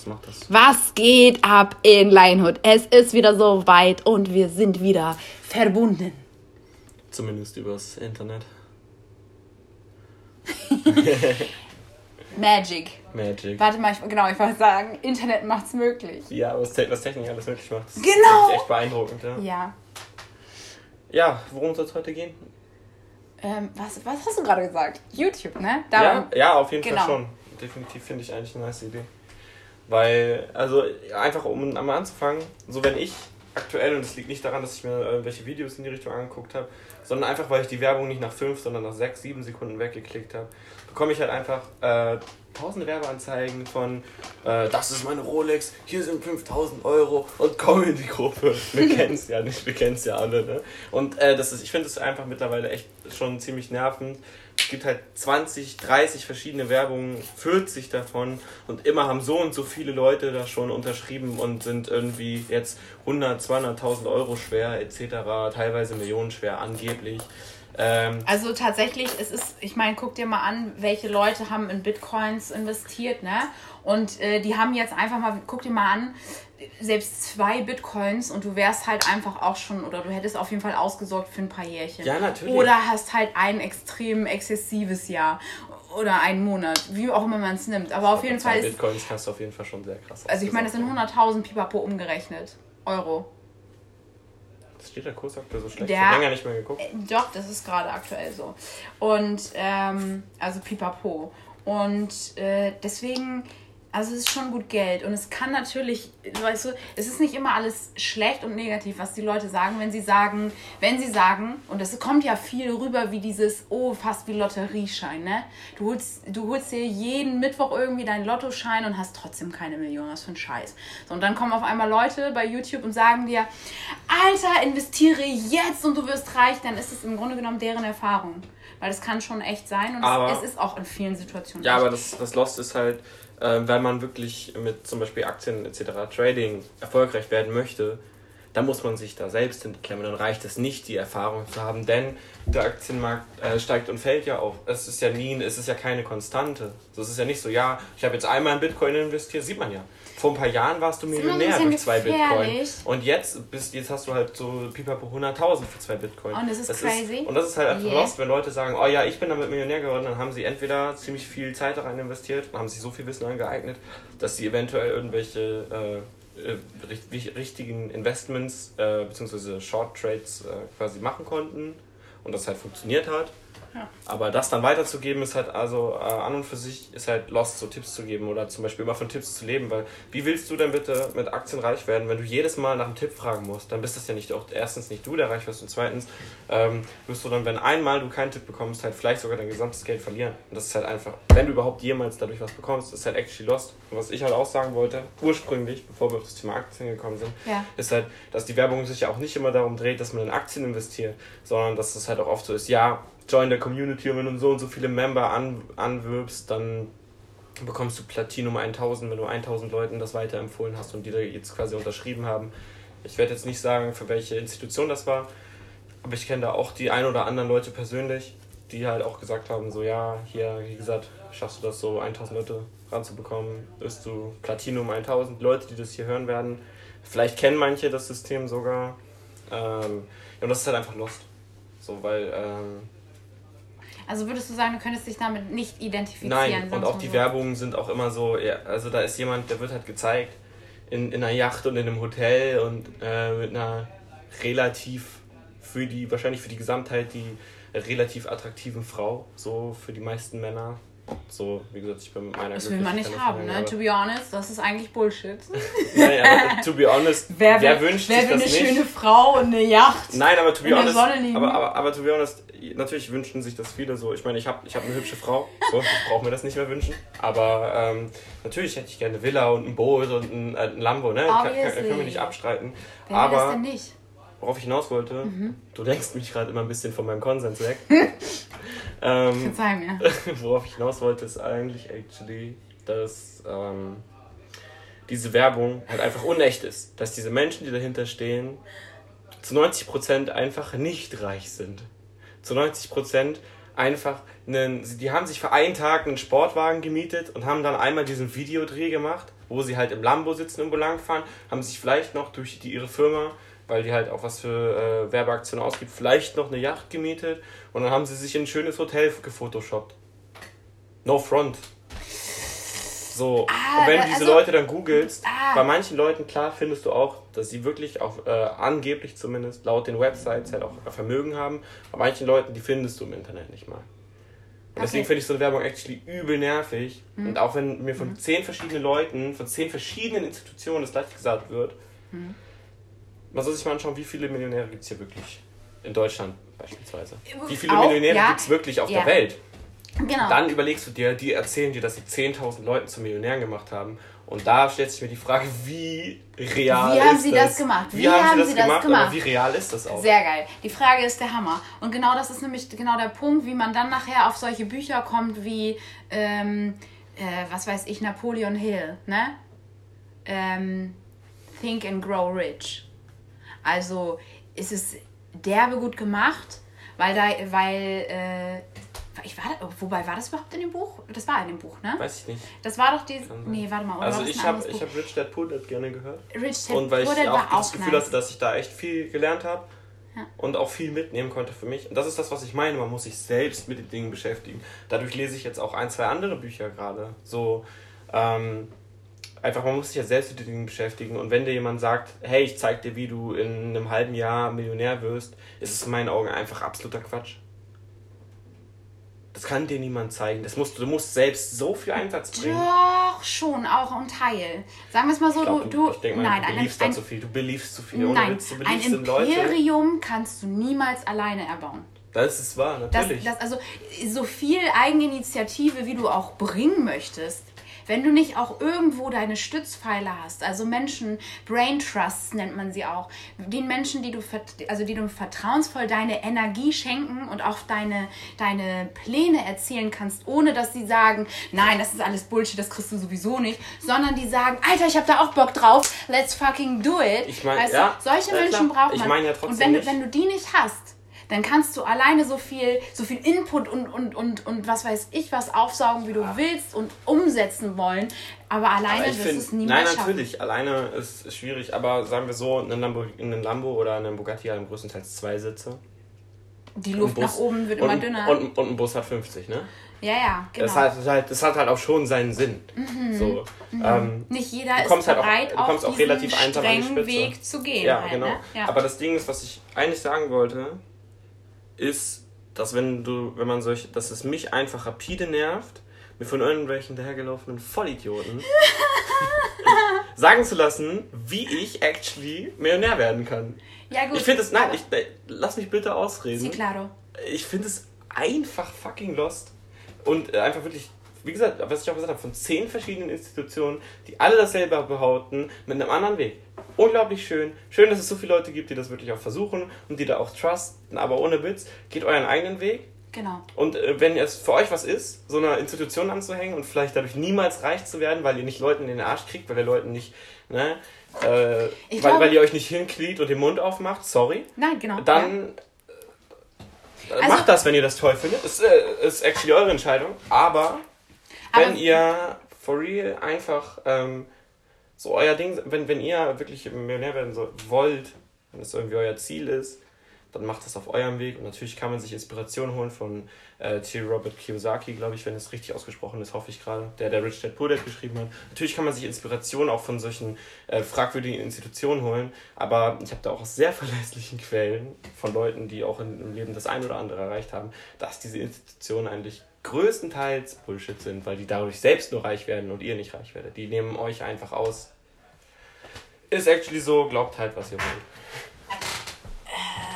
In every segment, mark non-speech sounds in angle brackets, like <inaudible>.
Was macht das? Was geht ab in Lionhood? Es ist wieder so weit und wir sind wieder verbunden. Zumindest übers Internet. Magic. Magic. Warte mal, ich, genau, ich wollte sagen, Internet macht's möglich. Ja, was, was Technik alles möglich macht. Das Genau. ist echt, beeindruckend, ja. Ja. Ja, worum soll es heute gehen? Ähm, was, was hast du gerade gesagt? YouTube, ne? Ja, Darum- ja, auf jeden Genau. Fall schon. Definitiv finde ich eigentlich eine nice Idee. Weil, also einfach um einmal anzufangen, so wenn ich aktuell, und es liegt nicht daran, dass ich mir irgendwelche Videos in die Richtung angeguckt habe, sondern einfach, weil ich die Werbung nicht nach 5, sondern nach 6, 7 Sekunden weggeklickt habe, bekomme ich halt einfach äh, tausend Werbeanzeigen von, äh, das ist meine Rolex, hier sind 5000 Euro und komm in die Gruppe. <laughs> Wir kennen es ja nicht, wir kennen es ja alle. Ne? Und äh, das ist, ich finde es einfach mittlerweile echt schon ziemlich nervend. Es gibt halt 20, 30 verschiedene Werbungen, 40 davon und immer haben so und so viele Leute das schon unterschrieben und sind irgendwie jetzt 100, 200.000 Euro schwer etc., teilweise Millionen schwer angeblich. Ähm, Also tatsächlich, es ist, ich meine, guck dir mal an, welche Leute haben in Bitcoins investiert, ne? Und äh, die haben jetzt einfach mal, guck dir mal an, selbst zwei Bitcoins und du wärst halt einfach auch schon, oder du hättest auf jeden Fall ausgesorgt für ein paar Jährchen. Ja, natürlich. Oder hast halt ein extrem exzessives Jahr oder einen Monat, wie auch immer man es nimmt. Aber auf jeden Fall ist, Bitcoins kannst du auf jeden Fall schon sehr krass also ich meine, das sind ausgesorgt 100.000 Pipapo umgerechnet. Euro. Haben. Steht der Kurs aktuell so schlecht? Der- ich habe länger nicht mehr geguckt. Doch, das ist gerade aktuell so. Und, ähm, also pipapo. Und äh, deswegen, also es ist schon gut Geld. Und es kann natürlich, weißt du, es ist nicht immer alles schlecht und negativ, was die Leute sagen, wenn sie sagen, wenn sie sagen, und es kommt ja viel rüber wie dieses, oh, fast wie Lotterieschein, ne? Du holst, du holst dir jeden Mittwoch irgendwie deinen Lottoschein und hast trotzdem keine Million. Was für ein Scheiß. So, und dann kommen auf einmal Leute bei YouTube und sagen dir, Alter, investiere jetzt und du wirst reich, dann ist es im Grunde genommen deren Erfahrung. Weil das kann schon echt sein und Aber- es, es ist auch in vielen Situationen Ja, echt. aber das, das Lost ist halt, äh, wenn man wirklich mit zum Beispiel Aktien etc. Trading erfolgreich werden möchte, dann muss man sich da selbst hinterklemmen. Dann reicht es nicht, die Erfahrung zu haben, denn der Aktienmarkt äh, steigt und fällt ja auch. Es ist ja nie, es ist ja keine Konstante. So, es ist ja nicht so, ja, ich habe jetzt einmal in Bitcoin investiert, sieht man ja. Vor ein paar Jahren warst du Millionär durch zwei Bitcoin. Und jetzt, bist, jetzt hast du halt so pipapo 100.000 für zwei Bitcoin. Und das ist crazy. und das ist halt einfach Yeah. lost, wenn Leute sagen, oh ja, ich bin damit Millionär geworden, dann haben sie entweder ziemlich viel Zeit da rein investiert, haben sich so viel Wissen angeeignet, dass sie eventuell irgendwelche äh, äh, richt- richtigen Investments äh, bzw. Short Trades äh, quasi machen konnten und das halt funktioniert hat. Ja. Aber das dann weiterzugeben, ist halt also äh, an und für sich ist halt lost, so Tipps zu geben oder zum Beispiel immer von Tipps zu leben, weil wie willst du denn bitte mit Aktien reich werden, wenn du jedes Mal nach einem Tipp fragen musst? Dann bist das ja nicht auch erstens nicht du, der reich wirst und zweitens ähm, wirst du dann, wenn einmal du keinen Tipp bekommst, halt vielleicht sogar dein gesamtes Geld verlieren. Und das ist halt einfach, wenn du überhaupt jemals dadurch was bekommst, ist halt actually lost. Und was ich halt auch sagen wollte, ursprünglich, bevor wir auf das Thema Aktien gekommen sind, Ja. ist halt, dass die Werbung sich ja auch nicht immer darum dreht, dass man in Aktien investiert, sondern dass es halt auch oft so ist, ja, join der Community und wenn du so und so viele Member an, anwirbst, dann bekommst du Platinum 1000, wenn du 1000 Leuten das weiterempfohlen hast und die da jetzt quasi unterschrieben haben. Ich werde jetzt nicht sagen, für welche Institution das war, aber ich kenne da auch die ein oder anderen Leute persönlich, die halt auch gesagt haben, so ja, hier, wie gesagt, schaffst du das so 1000 Leute ranzubekommen, bist du Platinum 1000 Leute, die das hier hören werden. Vielleicht kennen manche das System sogar. Ähm, ja, und das ist halt einfach lost. So, weil, ähm, Also würdest du sagen, du könntest dich damit nicht identifizieren? nein, und auch die so. Werbungen sind auch immer so, ja, also da ist jemand, der wird halt gezeigt in, in einer Yacht und in einem Hotel und äh, mit einer relativ, für die, wahrscheinlich für die Gesamtheit, die relativ attraktiven Frau, so für die meisten Männer. So, wie gesagt, ich bin mit meiner Das will man nicht haben, ne? To be honest, das ist eigentlich Bullshit. <laughs> Nein, aber to be honest, wer, will- wünscht wer sich will das eine nicht? schöne Frau und eine Yacht? Nein, aber to be honest, aber, aber, aber to be honest, natürlich wünschen sich das viele so. Ich meine, ich habe ich hab eine hübsche Frau, so, ich brauche mir das nicht mehr wünschen. Aber ähm, natürlich hätte ich gerne eine Villa und ein Boot und ein, äh, ein Lambo, ne? Kann, kann, können wir nicht abstreiten. Wer will das aber denn nicht? worauf ich hinaus wollte, Mhm. du lenkst mich gerade immer ein bisschen von meinem Konsens weg. <laughs> ähm, Verzeih mir. <laughs> worauf ich hinaus wollte, ist eigentlich actually, dass ähm, diese Werbung halt einfach unecht ist. Dass diese Menschen, die dahinter stehen, zu 90% einfach nicht reich sind. Zu 90% einfach einen, die haben sich für einen Tag einen Sportwagen gemietet und haben dann einmal diesen Videodreh gemacht wo sie halt im Lambo sitzen und wo lang fahren, haben sich vielleicht noch durch die, ihre Firma, weil die halt auch was für äh, Werbeaktionen ausgibt, vielleicht noch eine Yacht gemietet und dann haben sie sich in ein schönes Hotel gefotoshoppt. No front. So, ah, und wenn du diese also, Leute dann googelst, ah. bei manchen Leuten, klar, findest du auch, dass sie wirklich auch äh, angeblich zumindest laut den Websites halt auch Vermögen haben. Bei manchen Leuten, die findest du im Internet nicht mal. Und okay. deswegen finde ich so eine Werbung actually übel nervig. Mhm. Und auch wenn mir von mhm. zehn verschiedenen Leuten, von zehn verschiedenen Institutionen das gleich gesagt wird, mhm. man soll sich mal anschauen, wie viele Millionäre gibt es hier wirklich in Deutschland beispielsweise. Wie viele auch, Millionäre ja, gibt es wirklich auf ja. der Welt? Genau. Dann überlegst du dir, die erzählen dir, dass sie 10.000 Leuten zu Millionären gemacht haben. Und da stellt sich mir die Frage, wie real wie haben ist sie das? das gemacht? Wie, wie haben, haben, sie das, sie das gemacht? gemacht? Wie real ist das auch? Sehr geil. Die Frage ist der Hammer. Und genau das ist nämlich genau der Punkt, wie man dann nachher auf solche Bücher kommt wie, ähm, äh, was weiß ich, Napoleon Hill, ne? Ähm, Think and Grow Rich. Also ist es derbe gut gemacht, weil da, weil äh, ich war, wobei, war das überhaupt in dem Buch? Das war in dem Buch, ne? Weiß ich nicht. Das war doch die. Nee, warte mal. also ich habe hab Rich Dad Poor Dad gerne gehört. Rich Dad Und weil ich auch das Gefühl nice. hatte, dass ich da echt viel gelernt habe. Ja. Und auch viel mitnehmen konnte für mich. Und das ist das, was ich meine. Man muss sich selbst mit den Dingen beschäftigen. Dadurch lese ich jetzt auch ein, zwei andere Bücher gerade. So, ähm, einfach, man muss sich ja selbst mit den Dingen beschäftigen. Und wenn dir jemand sagt, hey, ich zeig dir, wie du in einem halben Jahr Millionär wirst, ist es in meinen Augen einfach absoluter Quatsch. Das kann dir niemand zeigen. Das musst, du musst selbst so viel Einsatz bringen. Doch, schon, auch ein Teil. Sagen wir es mal so, glaub, du, du. Ich denke mal, nein, du beliefst ein, zu viel. Du beliefst zu viel. Nein, Witz, ein Imperium Leute. kannst du niemals alleine erbauen. Das ist wahr, natürlich. Das, das, also so viel Eigeninitiative, wie du auch bringen möchtest, wenn du nicht auch irgendwo deine Stützpfeiler hast, also Menschen, Brain Trusts nennt man sie auch, den Menschen, die du, also die du vertrauensvoll deine Energie schenken und auch deine, deine Pläne erzählen kannst, ohne dass sie sagen, nein, das ist alles Bullshit, das kriegst du sowieso nicht, sondern die sagen, Alter, ich habe da auch Bock drauf, let's fucking do it. Ich meine, ja, solche ja, Menschen braucht man. Ich meine ja trotzdem und wenn du, wenn du die nicht hast, dann kannst du alleine so viel, so viel Input und, und, und, und was weiß ich was aufsaugen, wie du ja. willst und umsetzen wollen. Aber alleine aber wirst du es niemals Nein, natürlich. Schaffen. Alleine ist schwierig. Aber sagen wir so, ein Lambo, ein Lambo oder ein Bugatti haben größtenteils zwei Sitze. Die Luft nach oben wird immer und, dünner. Und, und ein Bus hat 50, ne? Ja, ja, genau. Das, heißt, das, halt, das hat halt auch schon seinen Sinn. Mhm. So, mhm. Ähm, Nicht jeder ist bereit, halt auch, du kommst auch relativ einsam an die Spitze. Weg zu gehen. Ja, halt, genau. Ne? Ja. Aber das Ding ist, was ich eigentlich sagen wollte, ist, dass wenn du, wenn man solch, dass es mich einfach rapide nervt, mir von irgendwelchen dahergelaufenen Vollidioten <laughs> sagen zu lassen, wie ich actually Millionär werden kann. Ja, gut. Ich finde es, nein, ich, lass mich bitte ausreden. Sí, claro. Ich finde es einfach fucking lost. Und äh, einfach wirklich wie gesagt, was ich auch gesagt habe, von zehn verschiedenen Institutionen, die alle dasselbe behaupten, mit einem anderen Weg. Unglaublich schön. Schön, dass es so viele Leute gibt, die das wirklich auch versuchen und die da auch trusten, aber ohne Witz, geht euren eigenen Weg. Genau. Und äh, wenn es für euch was ist, so einer Institution anzuhängen und vielleicht dadurch niemals reich zu werden, weil ihr nicht Leuten in den Arsch kriegt, weil ihr Leuten nicht, ne, äh, weil, glaube, weil ihr euch nicht hinkniet und den Mund aufmacht, sorry. Nein, genau. Dann ja. also, macht das, wenn ihr das toll findet. Das äh, ist actually eure Entscheidung, aber wenn ihr for real einfach ähm, so euer Ding, wenn, wenn ihr wirklich Millionär werden so, wollt, wenn das irgendwie euer Ziel ist, dann macht das auf eurem Weg. Und natürlich kann man sich Inspiration holen von äh, T. Robert Kiyosaki, glaube ich, wenn es richtig ausgesprochen ist, hoffe ich gerade, der der Rich Dad Poor Dad geschrieben hat. Natürlich kann man sich Inspiration auch von solchen äh, fragwürdigen Institutionen holen, aber ich habe da auch aus sehr <laughs> verlässlichen Quellen von Leuten, die auch in, im Leben das ein oder andere erreicht haben, dass diese Institutionen eigentlich größtenteils Bullshit sind, weil die dadurch selbst nur reich werden und ihr nicht reich werdet. Die nehmen euch einfach aus. Ist actually so, glaubt halt, was ihr wollt.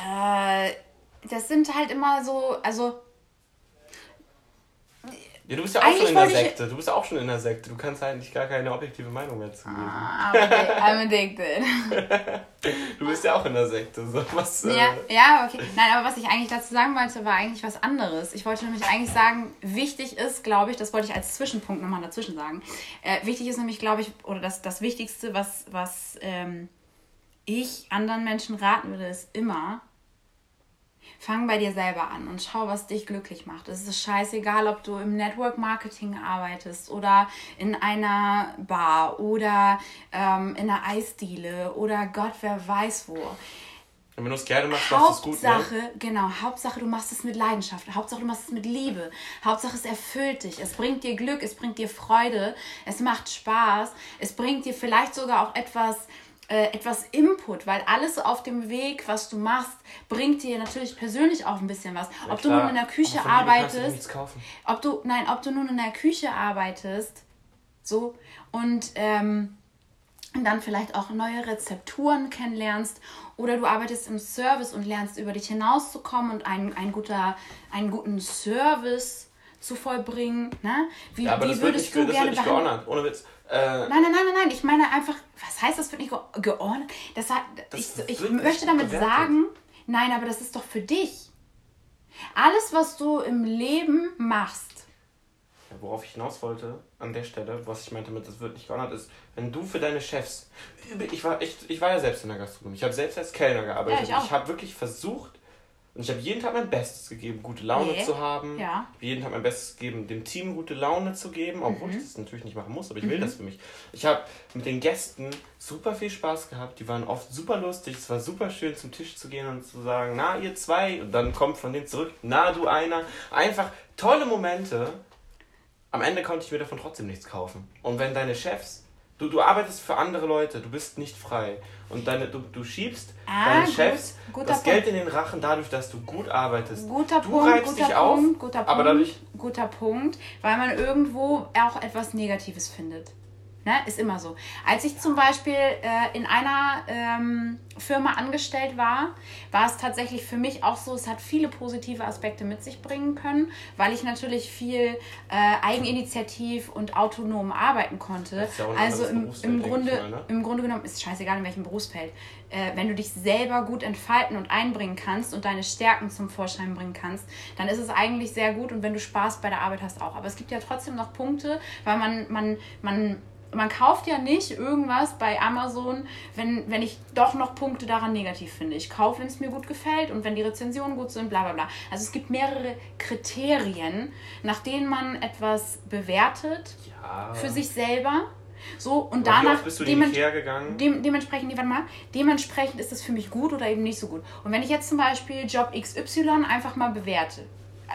Äh, das sind halt immer so, also ja, du bist ja auch schon in der Sekte. Du bist ja auch schon in der Sekte. Du kannst eigentlich gar keine objektive Meinung mehr zu geben. Ah, <laughs> I'm addicted. du bist ja auch in der Sekte. So, was, ja, äh... ja, okay. Nein, aber was ich eigentlich dazu sagen wollte, war eigentlich was anderes. Ich wollte nämlich eigentlich sagen, wichtig ist, glaube ich, das wollte ich als Zwischenpunkt nochmal dazwischen sagen. Äh, wichtig ist nämlich, glaube ich, oder das, das Wichtigste, was, was ähm, ich anderen Menschen raten würde, ist immer, Fang bei dir selber an und schau, was dich glücklich macht. Es ist scheißegal, ob du im Network Marketing arbeitest oder in einer Bar oder ähm, in einer Eisdiele oder Gott, wer weiß wo. Und wenn du es gerne machst, machst du es gut. Ne? Hauptsache, ne? genau, Hauptsache du machst es mit Leidenschaft. Hauptsache du machst es mit Liebe. Hauptsache es erfüllt dich. Es bringt dir Glück, es bringt dir Freude, es macht Spaß. Es bringt dir vielleicht sogar auch etwas äh, etwas Input, weil alles auf dem Weg, was du machst, bringt dir natürlich persönlich auch ein bisschen was. Ja, ob klar. du nun in der Küche arbeitest, du ob du nein, ob du nun in der Küche arbeitest, so und ähm, dann vielleicht auch neue Rezepturen kennenlernst oder du arbeitest im Service und lernst über dich hinauszukommen und ein, ein guter, einen guten Service zu vollbringen. Ne? Wie, ja, wie würdest nicht, du gerne behandelt? Ohne Witz. Äh, nein, nein, nein, nein, nein. Ich meine einfach, was heißt das für nicht geordnet? Das hat, das ich, ich möchte damit bewertet. sagen, nein, aber das ist doch für dich. Alles, was du im Leben machst. Ja, worauf ich hinaus wollte, an der Stelle, was ich meinte mit, das wird nicht geordnet, ist, wenn du für deine Chefs. Ich war, echt, ich war ja selbst in der Gastronomie. Ich habe selbst als Kellner gearbeitet. Ja, ich, ich habe wirklich versucht, und ich habe jeden Tag mein Bestes gegeben, gute Laune nee. zu haben. Ja. Jeden Tag mein Bestes gegeben, dem Team gute Laune zu geben, obwohl mhm. ich das natürlich nicht machen muss, aber ich will mhm. das für mich. Ich habe mit den Gästen super viel Spaß gehabt. Die waren oft super lustig. Es war super schön, zum Tisch zu gehen und zu sagen, na, ihr zwei. Und dann kommt von denen zurück, na, du einer. Einfach tolle Momente. Am Ende konnte ich mir davon trotzdem nichts kaufen. Und wenn deine Chefs Du, du arbeitest für andere Leute, du bist nicht frei. Und deine, du, du schiebst ah, deinen Chefs gut, das Punkt. Geld in den Rachen dadurch, dass du gut arbeitest. Guter du Punkt, reibst guter dich Punkt, auf, guter Punkt, aber dadurch... Guter Punkt, weil man irgendwo auch etwas Negatives findet. Ne? Ist immer so. Als ich zum Beispiel äh, in einer ähm, Firma angestellt war, war es tatsächlich für mich auch so, es hat viele positive Aspekte mit sich bringen können, weil ich natürlich viel äh, eigeninitiativ und autonom arbeiten konnte. Ja also im, im, Grunde, mal, ne? im Grunde genommen ist es scheißegal, in welchem Berufsfeld. Äh, wenn du dich selber gut entfalten und einbringen kannst und deine Stärken zum Vorschein bringen kannst, dann ist es eigentlich sehr gut und wenn du Spaß bei der Arbeit hast auch. Aber es gibt ja trotzdem noch Punkte, weil man, man, man man kauft ja nicht irgendwas bei Amazon, wenn, wenn ich doch noch Punkte daran negativ finde. Ich kaufe, wenn es mir gut gefällt und wenn die Rezensionen gut sind, bla bla bla. Also es gibt mehrere Kriterien, nach denen man etwas bewertet ja. für sich selber. So, und Aber danach. bist du dement gegangen? Dem, dementsprechend, nee, warte mal, dementsprechend ist es für mich gut oder eben nicht so gut. Und wenn ich jetzt zum Beispiel Job XY einfach mal bewerte,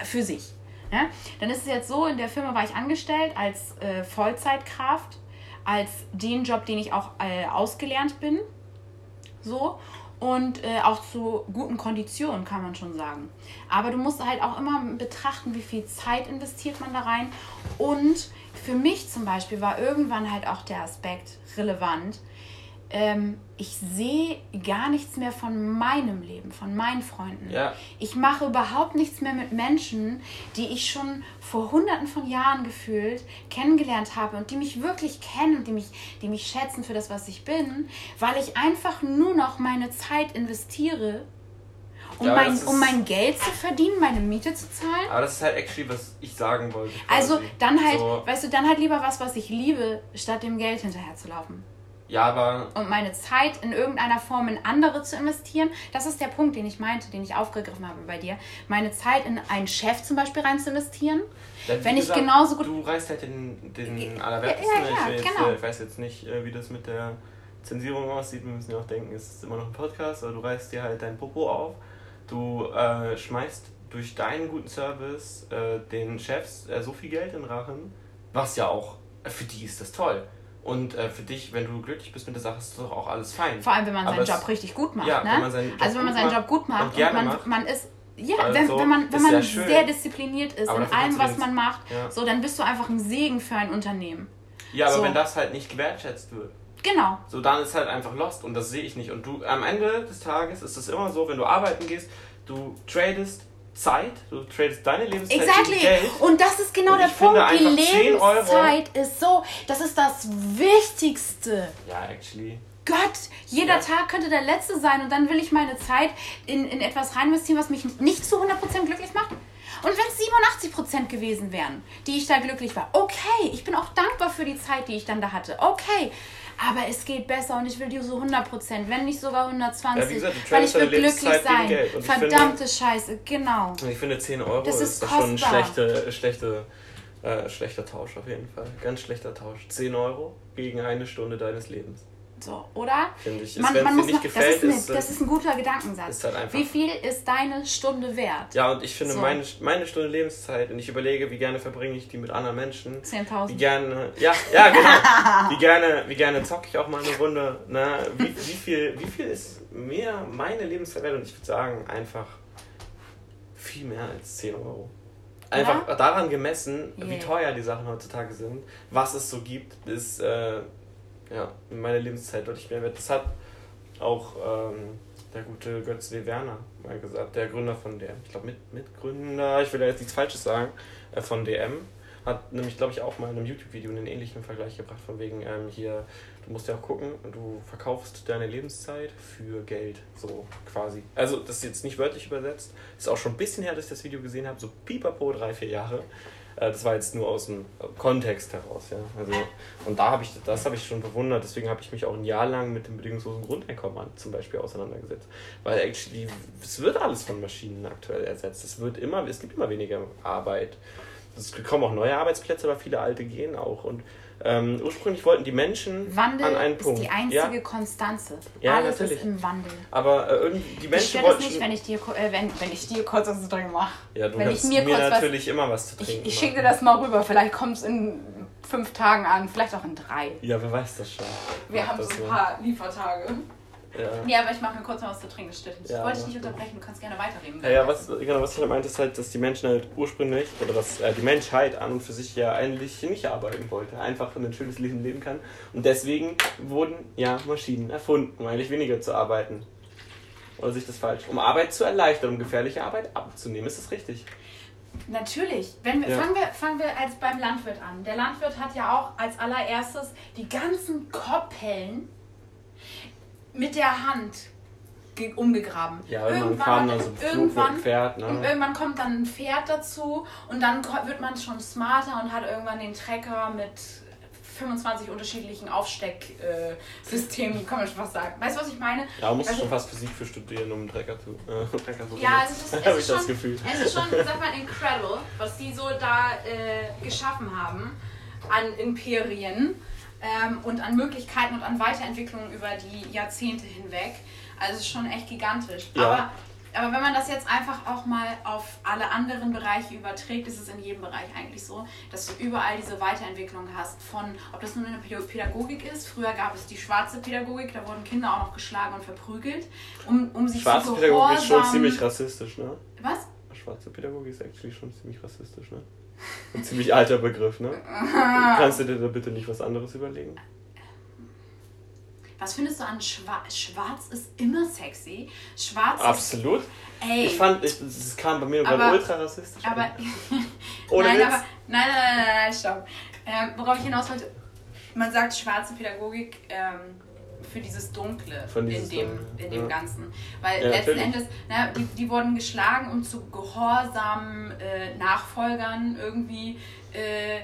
äh, für sich, ja, dann ist es jetzt so, in der Firma war ich angestellt als äh, Vollzeitkraft als den Job, den ich auch äh, ausgelernt bin. So. Und äh, auch zu guten Konditionen, kann man schon sagen. Aber du musst halt auch immer betrachten, wie viel Zeit investiert man da rein. Und für mich zum Beispiel war irgendwann halt auch der Aspekt relevant, ähm, ich sehe gar nichts mehr von meinem Leben, von meinen Freunden. Ja. Ich mache überhaupt nichts mehr mit Menschen, die ich schon vor hunderten von Jahren gefühlt kennengelernt habe und die mich wirklich kennen und die mich, die mich schätzen für das, was ich bin, weil ich einfach nur noch meine Zeit investiere um, ja, mein, um mein Geld zu verdienen, meine Miete zu zahlen. Aber das ist halt actually, was ich sagen wollte. Quasi. Also dann halt, so. weißt du, dann halt lieber was, was ich liebe, statt dem Geld hinterher zu laufen. Ja, aber. Und meine Zeit in irgendeiner Form in andere zu investieren, das ist der Punkt, den ich meinte, den ich aufgegriffen habe bei dir. Meine Zeit in einen Chef zum Beispiel rein zu investieren. Dann, wenn gesagt, ich genauso gut. Du reißt halt den, den allerwertesten. Ja, ja, ja, ich, genau. ich weiß jetzt nicht, äh, wie das mit der Zensierung aussieht. Wir müssen ja auch denken, es ist immer noch ein Podcast, aber du reißt dir halt dein Popo auf. Du äh, schmeißt durch deinen guten Service äh, den Chefs äh, so viel Geld in Rachen, was ja auch, für die ist das toll. Und äh, für dich, wenn du glücklich bist mit der Sache, ist doch auch alles fein. Vor allem, wenn man seinen Job richtig gut macht. Ja, ne? wenn man seinen Job also wenn man seinen Job gut macht und, und man, macht, man ist ja, also wenn, wenn man, wenn man sehr diszipliniert ist aber in allem, was man macht, ja. so, dann bist du einfach ein Segen für ein Unternehmen. Ja, aber so. wenn das halt nicht gewertschätzt wird. Genau. So, dann ist halt einfach lost und das sehe ich nicht. Und du, am Ende des Tages ist es immer so, wenn du arbeiten gehst, du tradest Zeit, du tradest deine Lebenszeit exactly. gegen Geld. Und das ist genau der Punkt. Die Lebenszeit ist so, das ist das Wichtigste. Ja, actually. Gott, jeder ja. Tag könnte der letzte sein und dann will ich meine Zeit in, in etwas rein investieren, was mich nicht zu 100% glücklich macht. Und wenn es 87 Prozent gewesen wären, die ich da glücklich war, okay, ich bin auch dankbar für die Zeit, die ich dann da hatte, okay. Aber es geht besser und ich will die so 100 Prozent, wenn nicht sogar 120, ja, gesagt, weil ich will glücklich sein. Verdammte finde, Scheiße, genau. Ich finde 10 Euro das ist, ist schon eine schlechte, schlechte, äh, schlechter Tausch auf jeden Fall. Ganz schlechter Tausch. 10 Euro gegen eine Stunde deines Lebens. So, oder? Finde ich. Man, man muss nicht noch, gefällt, das, ist eine, das ist ein guter Gedankensatz. Halt Wie viel ist deine Stunde wert? Ja, und ich finde, so. meine, meine Stunde Lebenszeit, und ich überlege, wie gerne verbringe ich die mit anderen Menschen. 10.000. Wie gerne, ja, ja, genau. wie gerne, wie gerne zocke ich auch mal eine Runde. Ne? Wie, wie, viel, wie viel ist mir meine Lebenszeit wert? Und ich würde sagen, einfach viel mehr als 10 Euro. Einfach ja? daran gemessen, yeah. wie teuer die Sachen heutzutage sind, was es so gibt, ist. Äh, ja, in meiner Lebenszeit deutlich mehr wert. Das hat auch ähm, der gute Götz W. Werner mal gesagt, der Gründer von DM. Ich glaube, mit, Mitgründer, ich will da jetzt nichts Falsches sagen, äh, von DM. Hat nämlich, glaube ich, auch mal in einem YouTube-Video einen ähnlichen Vergleich gebracht, von wegen ähm, hier, du musst ja auch gucken, du verkaufst deine Lebenszeit für Geld, so quasi. Also, das ist jetzt nicht wörtlich übersetzt, ist auch schon ein bisschen her, dass ich das Video gesehen habe, so pipapo, drei, vier Jahre. Äh, das war jetzt nur aus dem Kontext heraus, ja. Also, und da habe ich, das habe ich schon bewundert, deswegen habe ich mich auch ein Jahr lang mit dem bedingungslosen Grundeinkommen zum Beispiel auseinandergesetzt. Weil actually, es wird alles von Maschinen aktuell ersetzt. Es wird immer, es gibt immer weniger Arbeit. Es kommen auch neue Arbeitsplätze, aber viele alte gehen auch. Und ähm, ursprünglich wollten die Menschen Wandel an einen Punkt. ist die einzige ja? Konstanze. Ja, Alles natürlich. ist im Wandel. Aber äh, die Menschen ich wollten... nicht, wenn ich dir, äh, wenn, wenn ich dir kurz was zu trinken mache. Ja, du wenn hast mir, mir natürlich was, immer was zu trinken. Ich, ich schicke dir das mal rüber. Vielleicht kommt es in fünf Tagen an. Vielleicht auch in drei. Ja, wer weiß das schon. Wir haben so ein paar Liefertage. Ja. Nee, aber ich mache mir kurz noch was zu trinken, das stimmt. Ich ja, wollte dich nicht unterbrechen, du kannst gerne weiterreden. Ja, ja was, genau, was ich meinte, ist halt, dass die Menschen halt ursprünglich, oder dass äh, die Menschheit an und für sich ja eigentlich nicht arbeiten wollte, einfach ein schönes Leben leben kann. Und deswegen wurden ja Maschinen erfunden, um eigentlich weniger zu arbeiten. Oder sich das falsch? Um Arbeit zu erleichtern, um gefährliche Arbeit abzunehmen. Ist das richtig? Natürlich. Wenn wir, ja. fangen, wir, fangen wir als beim Landwirt an. Der Landwirt hat ja auch als allererstes die ganzen Koppeln mit der Hand umgegraben. Ja, irgendwann, dann so irgendwann, Pferd, ne? irgendwann kommt dann ein Pferd dazu und dann wird man schon smarter und hat irgendwann den Trecker mit 25 unterschiedlichen Aufstecksystemen, <laughs> kann man schon fast sagen. Weißt du, was ich meine? Ja, man muss also, schon fast Physik für studieren, um einen Trecker zu, äh, Trecker zu Ja, also es ist, <laughs> es ist schon, das Gefühl. Es ist schon, sag mal, <laughs> incredible, was die so da äh, geschaffen haben an Imperien ähm, und an Möglichkeiten und an Weiterentwicklungen über die Jahrzehnte hinweg. Also es ist schon echt gigantisch. Ja. Aber, aber wenn man das jetzt einfach auch mal auf alle anderen Bereiche überträgt, ist es in jedem Bereich eigentlich so, dass du überall diese Weiterentwicklung hast. Von, ob das nun eine Pädagogik ist, früher gab es die schwarze Pädagogik, da wurden Kinder auch noch geschlagen und verprügelt, um, um sich schwarze zu Schwarze Pädagogik ist schon ziemlich rassistisch, ne? Was? Schwarze Pädagogik ist actually schon ziemlich rassistisch, ne? Ein ziemlich alter Begriff, ne? Kannst du dir da bitte nicht was anderes überlegen? Was findest du an Schwarz? Schwarz ist immer sexy. Schwarz Absolut. Ist, ey. Ich fand, es kam bei mir gerade ultra rassistisch. Aber, <laughs> Ohne nein, aber, nein, nein, nein, nein, stopp. Ähm, worauf ich hinaus wollte, man sagt schwarze Pädagogik, ähm, für dieses Dunkle dieses in dem, Dunkle. in dem ja. Ganzen. Weil ja, letzten natürlich. Endes, na, die, die wurden geschlagen, um zu gehorsamen äh, Nachfolgern irgendwie äh,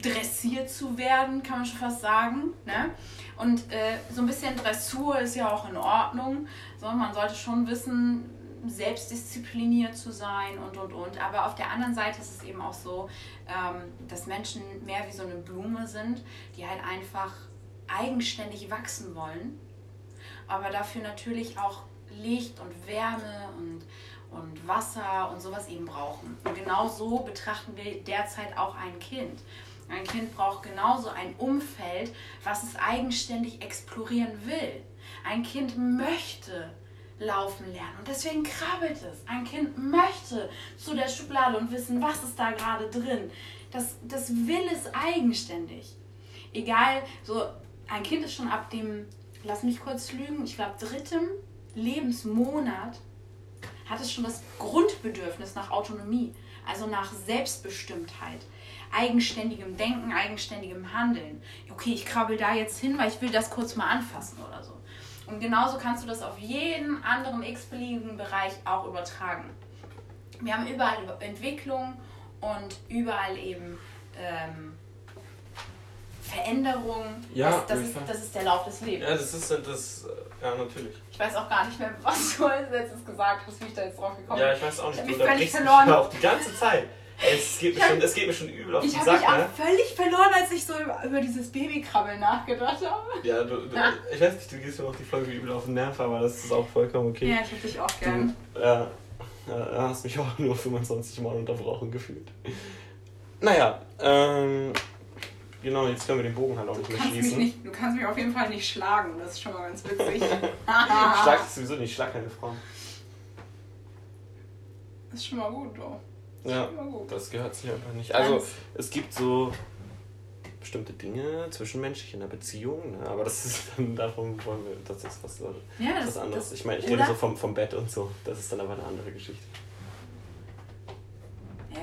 dressiert zu werden, kann man schon fast sagen. Ne? Und äh, so ein bisschen Dressur ist ja auch in Ordnung. So, man sollte schon wissen, selbstdiszipliniert zu sein und und und. Aber auf der anderen Seite ist es eben auch so, ähm, dass Menschen mehr wie so eine Blume sind, die halt einfach eigenständig wachsen wollen, aber dafür natürlich auch Licht und Wärme und, und Wasser und sowas eben brauchen. Und genau so betrachten wir derzeit auch ein Kind. Ein Kind braucht genauso ein Umfeld, was es eigenständig explorieren will. Ein Kind möchte laufen lernen und deswegen krabbelt es. Ein Kind möchte zu der Schublade und wissen, was ist da gerade drin. Das, das will es eigenständig. Egal, so ein Kind ist schon ab dem, lass mich kurz lügen, ich glaube dritten Lebensmonat hat es schon das Grundbedürfnis nach Autonomie, also nach Selbstbestimmtheit, eigenständigem Denken, eigenständigem Handeln. Okay, ich krabbel da jetzt hin, weil ich will das kurz mal anfassen oder so. Und genauso kannst du das auf jeden anderen x-beliebigen Bereich auch übertragen. wir haben überall Entwicklung und überall eben ähm, Veränderung. Ja, das, das, auf ist, das ist der Lauf des Lebens. Ja, das ist das. Ja, natürlich. Ich weiß auch gar nicht mehr, was du als letztes gesagt hast, wie ich da jetzt drauf gekommen Ja, bin. ich weiß auch Ich nicht. hab Du mich völlig unterbrichst mich verloren. auch die ganze Zeit. Es geht, mir schon, es geht mir schon übel auf Ich den habe mich Sack, ne? auch völlig verloren, als ich so über, dieses Babykrabbeln nachgedacht habe. Ja, du, du, ich weiß nicht, du gehst mir auch die Folge übel auf den Nerv, aber das ist auch vollkommen okay. Ja, ich hab dich auch gern. Du, ja, ja, hast mich auch nur 25 Mal unterbrochen gefühlt. Naja, ähm, genau, jetzt können wir den Bogen halt auch nicht mehr schließen. nicht, du kannst mich auf jeden Fall nicht schlagen, das ist schon mal ganz witzig. <laughs> <laughs> Schlag dich sowieso nicht, schlag keine Frauen. Das ist schon mal gut, doch. Ja, Schon mal gut. das gehört sich einfach nicht. Also, es gibt so bestimmte Dinge zwischenmenschlich in einer Beziehung, ne? aber das ist <laughs> dann davon wollen wir, das ist was, Ja, das das, ist was anderes. das, ich meine, ich rede so vom, vom Bett und so. Das ist dann aber eine andere Geschichte.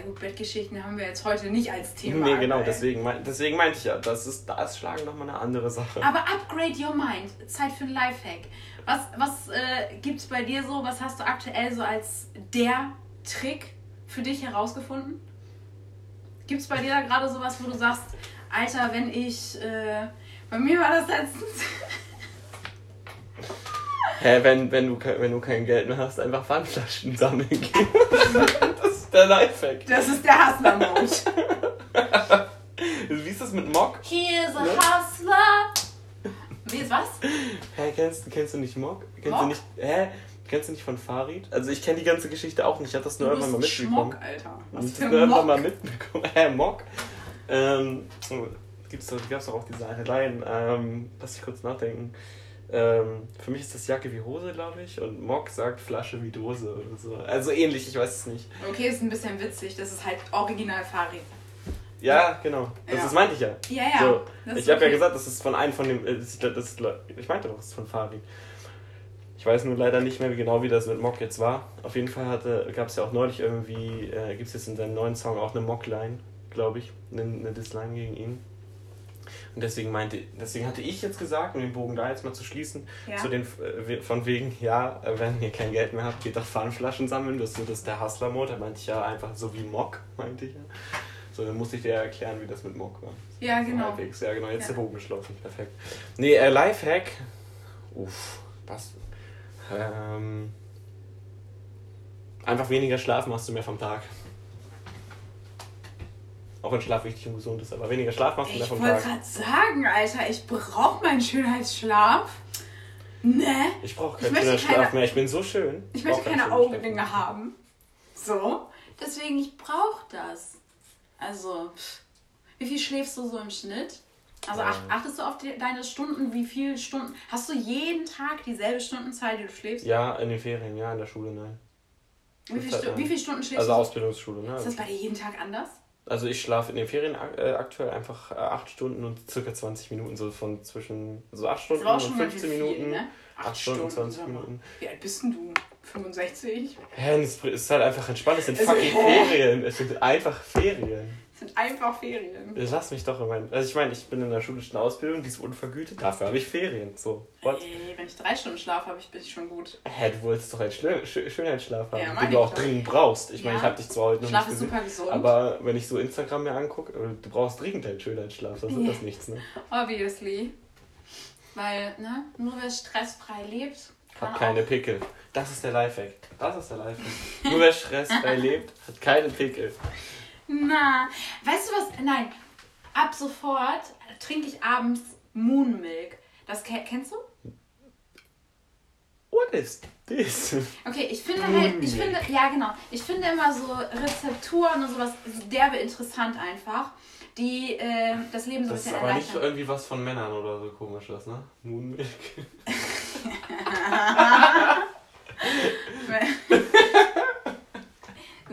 Gut, Bettgeschichten haben wir jetzt heute nicht als Thema. nee, genau, deswegen, mein, deswegen meinte ich ja, das ist, da ist Schlagen nochmal eine andere Sache. Aber upgrade your mind. Zeit für ein Lifehack. Was, was äh, gibt's bei dir so? Was hast du aktuell so als der Trick für dich herausgefunden? Gibt's bei dir da gerade sowas, wo du sagst, Alter, wenn ich. Äh, bei mir war das letztens. Hä, wenn, wenn, du, wenn du kein Geld mehr hast, einfach Pfandflaschen sammeln gehen. <laughs> das ist der Lifehack. Das ist der Hustler-Mode. Wie ist das mit Mock? Here's a Ne? hustler. Wie ist was? Hä, kennst, kennst du nicht Mock? Kennst Mock? du nicht, hä? Kennst du nicht von Farid? Also ich kenne die ganze Geschichte auch nicht, ich habe das nur irgendwann mal mitbekommen. Schmuck, Alter. Ich Was hab für das nur irgendwann mal Mock? mitbekommen. <laughs> Hä, Mock? Ähm, gibt's doch, gab's doch auch diese eine Line, ähm, lass ich kurz nachdenken. Ähm, für mich ist das Jacke wie Hose, glaube ich, und Mock sagt Flasche wie Dose oder so. Also ähnlich, ich weiß es nicht. Okay, ist ein bisschen witzig. Das ist halt original Farid. Ja, genau. Das, Ja. das meinte ich ja. Ja, ja. So, ich habe ja okay. gesagt, das ist von einem von dem. äh, Das, das, ich meinte doch, das ist von Farid. Ich weiß nur leider nicht mehr wie genau, wie das mit Mock jetzt war. Auf jeden Fall gab es ja auch neulich irgendwie, äh, gibt es jetzt in seinem neuen Song auch eine Mock-Line, glaube ich, eine, eine Diss-Line gegen ihn. Und deswegen meinte, deswegen hatte ich jetzt gesagt, um den Bogen da jetzt mal zu schließen, Ja. zu den äh, von wegen, ja, äh, wenn ihr kein Geld mehr habt, geht doch Pfandflaschen sammeln. Das ist so das ist der Hustler-Mode. Da meinte ich ja einfach so wie Mock, meinte ich ja. So, dann musste ich dir erklären, wie das mit Mock war. Ja, So genau. halbwegs. Ja, genau, jetzt Ja. der Bogen geschlossen. Perfekt. Nee, äh, Lifehack. Uff, was? Ähm, einfach weniger schlafen machst du mehr vom Tag. Auch wenn Schlaf wichtig und gesund ist, aber weniger Schlaf machst du mehr Ich wollte gerade sagen, Alter, ich brauche meinen Schönheitsschlaf. Ne? Ich brauche Ich keinen möchte schönen Schlaf keine- mehr. Ich bin so schön. Ich brauch möchte keine Augenringe haben. So. Deswegen, ich brauche das. Also, wie viel schläfst du so im Schnitt? Also ach, achtest du auf die, deine Stunden? Wie viele Stunden? Hast du jeden Tag dieselbe Stundenzahl, die du schläfst? Ja, in den Ferien, ja, in der Schule, nein. Wie, viel Zeit lang. wie viele Stunden schläfst Also du? Ausbildungsschule, ne? Ist das bei dir jeden Tag anders? Also ich schlafe in den Ferien äh, aktuell einfach äh, 8 Stunden und circa 20 Minuten, so von zwischen, so 8 Das Stunden und schon ganz 15 viel, Minuten. ne? 8 Stunden, 20 sag mal. Minuten. Wie alt bist denn du? 65? Hä, es ist halt einfach entspannt, es sind Also, fucking hä? Ferien. Es sind einfach Ferien. Das sind einfach Ferien. Lass mich doch in meinen. Also ich meine, ich bin in der schulischen Ausbildung, die ist unvergütet, dafür habe ich Ferien. So, what? Ey, wenn ich drei Stunden Schlaf habe, ich bin ich schon gut. Hä, du wolltest doch einen Schönheitsschlaf haben, Ja, den du auch doch. dringend brauchst. Ich meine, Ja. ich habe dich zwar heute noch Schlaf nicht ist gesehen, super gesund. aber wenn ich so Instagram mir angucke, äh, du brauchst dringend einen Schönheitsschlaf, sonst ist das nichts, ne? Obviously. Weil, ne, nur wer stressfrei lebt, Hat keine Pickel. Das ist der Lifehack. Das ist der Lifehack. Nur wer stressfrei <laughs> lebt, hat keine Pickel. Na, weißt du was? Nein, ab sofort trinke ich abends Moonmilk. Das ke kennst du? What is this? Okay, ich finde halt, ich finde, ja genau, ich finde immer so Rezepturen und sowas derbe interessant einfach, die äh, das Leben so ein Das ist bisschen aber nicht erleichtern. irgendwie was von Männern oder so komisches, ne? Moonmilk. <laughs> <laughs>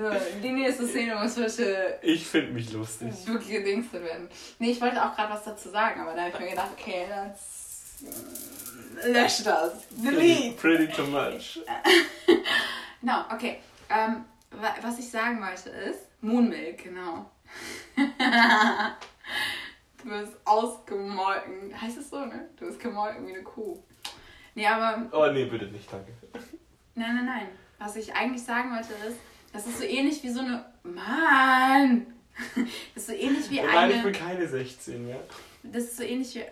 so, die nächste Szene muss bitte Ich finde mich lustig. wirklich gedingstet werden. Nee, ich wollte auch gerade was dazu sagen, aber da habe ich mir gedacht, okay, das äh, lösch das. Pretty, Delete. pretty too much. <laughs> Genau, okay. Ähm, wa- was ich sagen wollte ist, Moonmilk, genau. <laughs> du bist ausgemolken. Heißt es so, ne? Du bist gemolken wie eine Kuh. Nee, aber Oh nee, bitte nicht, danke. Nein, nein, nein. Was ich eigentlich sagen wollte ist, Das ist so ähnlich wie so eine. Mann! <laughs> Das ist so ähnlich wie Nein, eine. ich bin keine 16, ja. Das ist so ähnlich wie,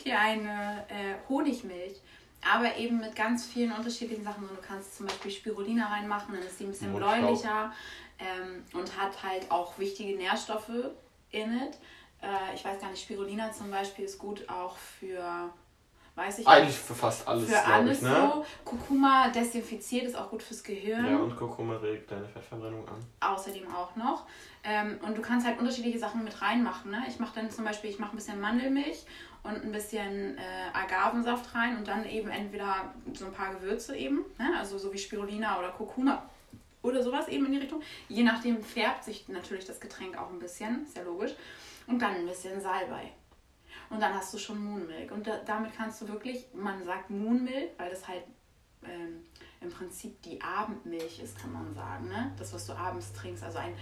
<laughs> wie eine äh, Honigmilch. Aber eben mit ganz vielen unterschiedlichen Sachen. Du kannst zum Beispiel Spirulina reinmachen, dann ist die ein bisschen Mondschau. bläulicher ähm, und hat halt auch wichtige Nährstoffe in it. Äh, ich weiß gar nicht, Spirulina zum Beispiel ist gut auch für, weiß ich Eigentlich für fast alles, für alles ich, ne? so. Kurkuma desinfiziert ist auch gut fürs Gehirn. Ja, und Kurkuma regt deine Fettverbrennung an. außerdem auch noch. Ähm, und du kannst halt unterschiedliche Sachen mit reinmachen. Ne? Ich mache dann zum Beispiel, ich mache ein bisschen Mandelmilch und ein bisschen äh, Agavensaft rein und dann eben entweder so ein paar Gewürze eben, ne? also so wie Spirulina oder Kurkuma oder sowas eben in die Richtung. Je nachdem färbt sich natürlich das Getränk auch ein bisschen, ist ja logisch. Und dann ein bisschen Salbei. Und dann hast du schon Moonmilk. Und da, damit kannst du wirklich, man sagt Moonmilk, weil das halt ähm, im Prinzip die Abendmilch ist, kann man sagen. Ne? Das, was du abends trinkst. Also ein,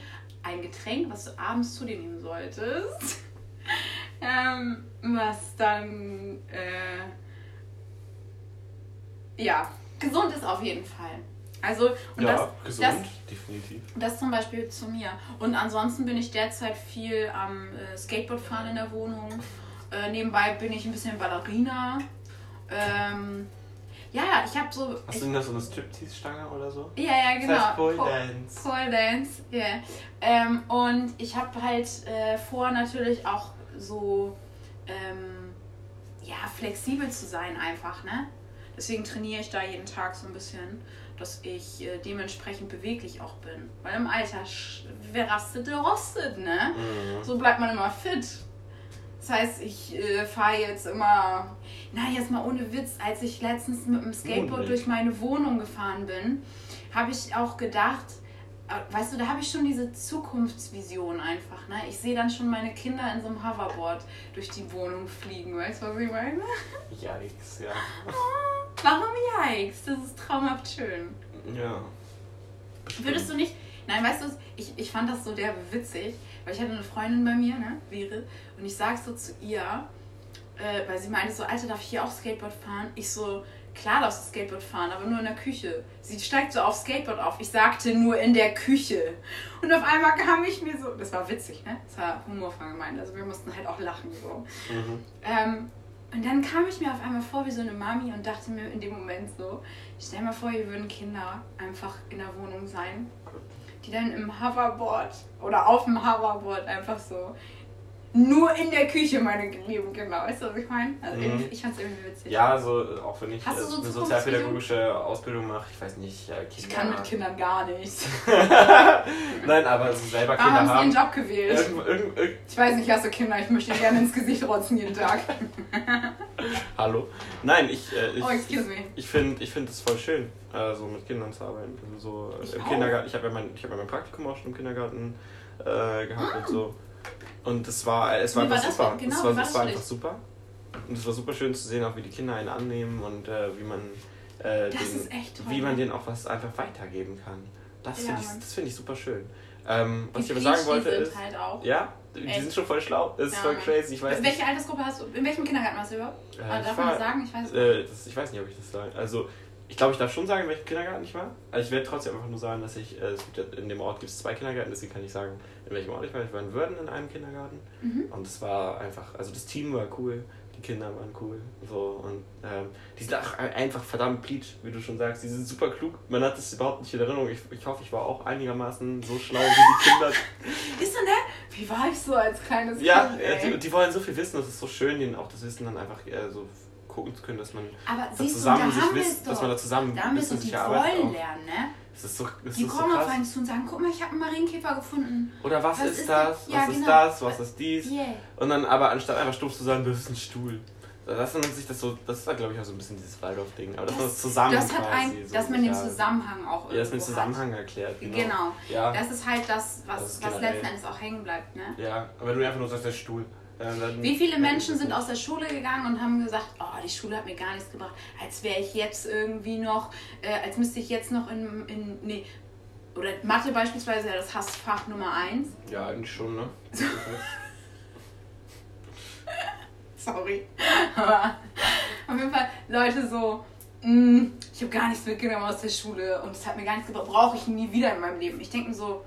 ein Getränk, was du abends zu dir nehmen solltest. <laughs> ähm, was dann, äh, ja, gesund ist auf jeden Fall. Also, und ja, das, gesund, das, definitiv. das zum Beispiel zu mir. Und ansonsten bin ich derzeit viel am äh, Skateboard fahren in der Wohnung. Äh, nebenbei bin ich ein bisschen Ballerina. Ähm, ja, ich habe so. Hast ich, du denn da so eine Striptease-Stange oder so? ja, ja, genau. Das heißt Pole Po- Dance. Pole Dance, ja. Ähm, und ich habe halt äh, vor, natürlich auch so ähm, ja, flexibel zu sein, einfach, ne? Deswegen trainiere ich da jeden Tag so ein bisschen, dass ich äh, dementsprechend beweglich auch bin. Weil im Alter, wer rastet, der rostet, ne? Mhm. So bleibt man immer fit. Das heißt, ich äh, fahre jetzt immer, na jetzt mal ohne Witz, als ich letztens mit dem Skateboard durch meine Wohnung gefahren bin, habe ich auch gedacht, äh, weißt du, da habe ich schon diese Zukunftsvision einfach. Ne? Ich sehe dann schon meine Kinder in so einem Hoverboard durch die Wohnung fliegen, weißt du, was ich meine? <laughs> Yikes, ja. Warum yikes? Das ist traumhaft schön. Ja. Würdest du nicht. Nein, weißt du, ich, ich fand das so derbe witzig, weil ich hatte eine Freundin bei mir, ne, Vere, und ich sag so zu ihr, äh, weil sie meinte so, Alter, darf ich hier auch Skateboard fahren? Ich so, klar darfst du Skateboard fahren, aber nur in der Küche. Sie steigt so aufs Skateboard auf. Ich sagte nur in der Küche. Und auf einmal kam ich mir so, das war witzig, ne? Das war humorvoll gemeint, also wir mussten halt auch lachen so. Mhm. Ähm, und dann kam ich mir auf einmal vor wie so eine Mami und dachte mir in dem Moment so, stell mal vor, hier würden Kinder einfach in der Wohnung sein, die dann im Hoverboard oder auf dem Hoverboard einfach so nur in der Küche, meine lieben Kinder. Weißt du, was ich meine? Also Mhm. ich fand's irgendwie witzig. Ja, also auch wenn ich Hast du äh, so eine sozialpädagogische Ausbildung mache, ich weiß nicht, Kinder. Ich kann mit Kindern gar nichts. <laughs> Nein, aber so selber Warum Kinder haben sie ihren haben. Job gewählt? Irgend, irgend, irgend, Ich weiß nicht, ich hasse Kinder, ich möchte gerne ins Gesicht rotzen jeden Tag. <laughs> hallo? Nein, ich, äh, ich, Oh, excuse me. ich finde ich find es voll schön, äh, so mit Kindern zu arbeiten. Also so äh, Ich im auch. Kindergarten. Ich habe ja, mein, ich hab ja mein Praktikum auch schon im Kindergarten äh, gehabt und so. Und es war, es war war einfach das super. Genau, es war, war das war einfach super. Und es war super schön zu sehen, auch wie die Kinder einen annehmen und äh, wie man äh, Das den, wie man ne? denen auch was einfach weitergeben kann. Das Ja, finde ich, das find ich super schön. Ähm, was ich aber sagen wollte sind ist, halt auch. ja, die Echt? sind schon voll schlau. Das ist Ja, voll crazy. Ich weiß nicht. Welche Altersgruppe hast du? In welchem Kindergarten warst du überhaupt? Äh, darf war- man das sagen? Ich weiß nicht. Äh, das, ich weiß nicht, ob ich das sage. Also, ich glaube, ich darf schon sagen, in welchem Kindergarten ich war. Also, ich werde trotzdem einfach nur sagen, dass ich, äh, es gibt ja, in dem Ort gibt es zwei Kindergärten, deswegen kann ich sagen, in welchem Ort ich war. Ich war in Würden in einem Kindergarten. Mhm. Und es war einfach, also das Team war cool, die Kinder waren cool. So, und ähm, die sind auch einfach verdammt pleatsch, wie du schon sagst. Die sind super klug. Man hat das überhaupt nicht in Erinnerung. Ich, ich hoffe, ich war auch einigermaßen so schlau wie die Kinder. <laughs> Ist so, ne? Wie war ich so als kleines ja, Kind? ey? die, die wollen so viel wissen. Das ist so schön, denen auch das Wissen dann einfach äh, so gucken zu können, dass man Aber da siehst du, zusammen da sich wisst, dass man da zusammen Da wissen, sich erarbeitet wollen lernen, ne? Das ist so, das Die ist so kommen auf krass. einen zu und sagen, guck mal, ich habe einen Marienkäfer gefunden. Oder was, Was ist, ist das? das? Ja, was ist genau. das? Was ist dies? Yeah. Und dann aber anstatt einfach stumpf zu sagen, das ist ein Stuhl. Das ist sich das so, das war glaube ich auch so ein bisschen dieses Waldorf-Ding. Aber dass man das zusammen das hat ein, so dass man den Zusammenhang auch Ja, dass man den Zusammenhang erklärt. Genau. Hat. Genau. Ja, Das ist halt das, was, Das ist was letzten Endes auch hängen bleibt, ne? ja, aber wenn du einfach nur sagst, der Stuhl. Äh, dann- Wie viele Menschen sind aus der Schule gegangen und haben gesagt, oh, die Schule hat mir gar nichts gebracht, als wäre ich jetzt irgendwie noch, äh, als müsste ich jetzt noch in, in nee, oder Mathe beispielsweise, ja, das Hassfach Nummer eins. Ja, eigentlich schon, ne? <laughs> Sorry. Aber auf jeden Fall Leute so, mm, ich habe gar nichts mitgenommen aus der Schule und es hat mir gar nichts gebracht, brauche ich nie wieder in meinem Leben. Ich denke mir so,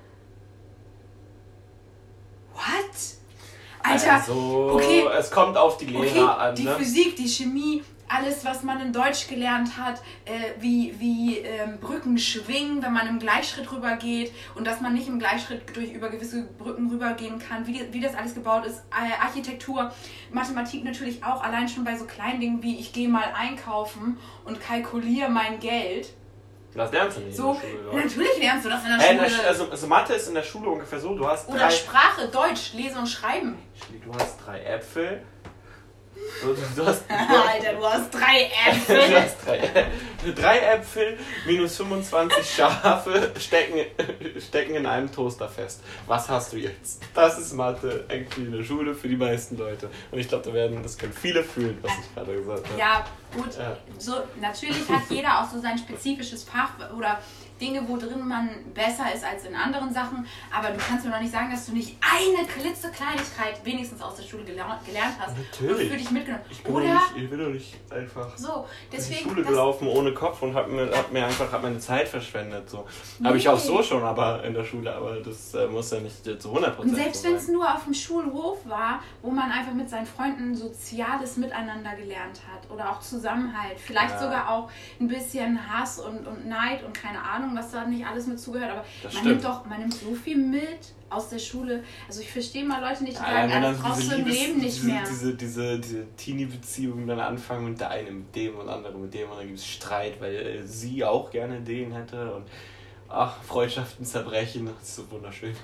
what? Alter, also, okay, es kommt auf die Lehrer okay, an. die Ne? Physik, die Chemie, alles, was man in Deutsch gelernt hat, äh, wie, wie ähm, Brücken schwingen, wenn man im Gleichschritt rübergeht und dass man nicht im Gleichschritt durch über gewisse Brücken rübergehen kann, wie, die, wie das alles gebaut ist, äh, Architektur, Mathematik natürlich auch, allein schon bei so kleinen Dingen wie ich gehe mal einkaufen und kalkuliere mein Geld. Das lernst du nicht So, in der Schule. Leute. natürlich lernst du das in der Äh, in Schule. der, Sch- also, also Mathe ist in der Schule ungefähr so, du hast Oder drei, Sprache, Deutsch, Lesen und Schreiben. du hast drei Äpfel. Du, du hast, <laughs> Alter, du hast drei <laughs> du Äpfel. hast drei, drei Äpfel minus 25 Schafe stecken, stecken in einem Toaster fest. Was hast du jetzt? Das ist Mathe eigentlich in der Schule für die meisten Leute. Und ich glaube, da werden, das können viele fühlen, was ich gerade gesagt habe. Ja, gut. Ja. So, natürlich hat jeder auch so sein spezifisches Fach oder Dinge, wo drin man besser ist als in anderen Sachen. Aber du kannst mir doch nicht sagen, dass du nicht eine klitzekleinigkeit wenigstens aus der Schule gelernt, gelernt hast. Natürlich. Und für dich mitgenommen. Ich bin, Oder doch nicht, ich bin doch nicht einfach so, in die deswegen. Schule gelaufen ohne Kopf und hab mir, hab mir einfach hab meine Zeit verschwendet. So. Habe ich auch so schon aber in der Schule, aber das äh, muss ja nicht zu 100% Und selbst so wenn es nur auf dem Schulhof war, wo man einfach mit seinen Freunden soziales Miteinander gelernt hat oder auch Zusammenhalt, vielleicht Ja. sogar auch ein bisschen Hass und, und Neid und keine Ahnung, was da nicht alles mit zugehört, aber Das man stimmt. nimmt doch, man nimmt so viel mit aus der Schule. Also ich verstehe mal Leute nicht, die Allein sagen, dann das brauchst du im Liebes, Leben nicht diese, mehr. diese, diese, diese Teenie-Beziehungen dann anfangen und der eine mit dem und andere mit dem und dann gibt es Streit, weil äh, sie auch gerne den hätte und ach, Freundschaften zerbrechen, das ist so wunderschön.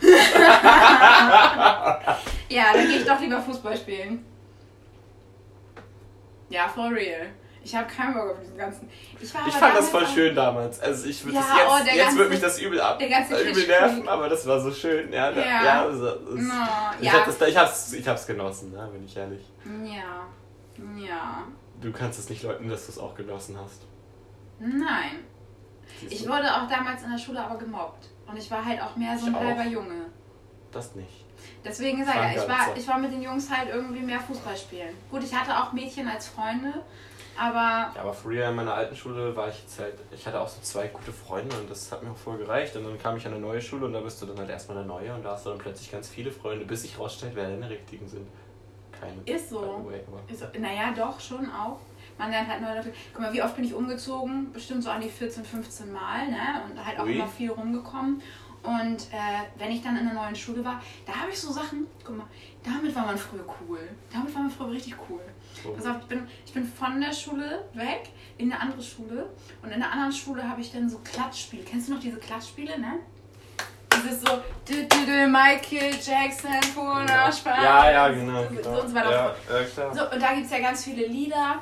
<laughs> Ja, dann gehe ich doch lieber Fußball spielen. Ja, for real. Ich habe keinen Bock auf diesen ganzen. Ich, Ich fand das voll schön damals. Also ich würde Ja, das jetzt, oh, jetzt ganze- würde mich das übel ab, der ganze übel nerven, aber das war so schön. Ja, Ja. ja. also, es- No, ich, ja. hab das, ich, hab's, ich hab's genossen, ne, bin ich ehrlich. Ja. Ja. Du kannst es nicht leugnen, dass du es auch genossen hast. Nein. Ich wurde auch damals in der Schule aber gemobbt. Und ich war halt auch mehr so ein halber Junge. Das nicht. Deswegen sage ich, ich war, ich war mit den Jungs halt irgendwie mehr Fußball spielen. Gut, ich hatte auch Mädchen als Freunde, aber Ja, aber früher in meiner alten Schule war ich jetzt halt, ich hatte auch so zwei gute Freunde und das hat mir auch voll gereicht. Und dann kam ich an eine neue Schule und da bist du dann halt erstmal eine neue und da hast du dann plötzlich ganz viele Freunde, bis sich rausstellt, wer deine richtigen sind. Keine. Ist so. way, ist, so- naja, doch, schon auch. Man lernt halt neue Leute. Guck mal, wie oft bin ich umgezogen? Bestimmt so an die 14, 15 Mal, ne? Und halt auch Ui. immer viel rumgekommen. Und äh, wenn ich dann in einer neuen Schule war, da habe ich so Sachen, guck mal, damit war man früher cool. Damit war man früher richtig cool. Pass auf, ich bin, ich bin von der Schule weg in eine andere Schule. Und in der anderen Schule habe ich dann so Klatschspiele. Kennst du noch diese Klatschspiele, ne? Dieses so, Michael Jackson, Puna, Spaß. Ja, ja, genau. So, genau. und so weiter. Ja, klar. So, und da gibt es ja ganz viele Lieder.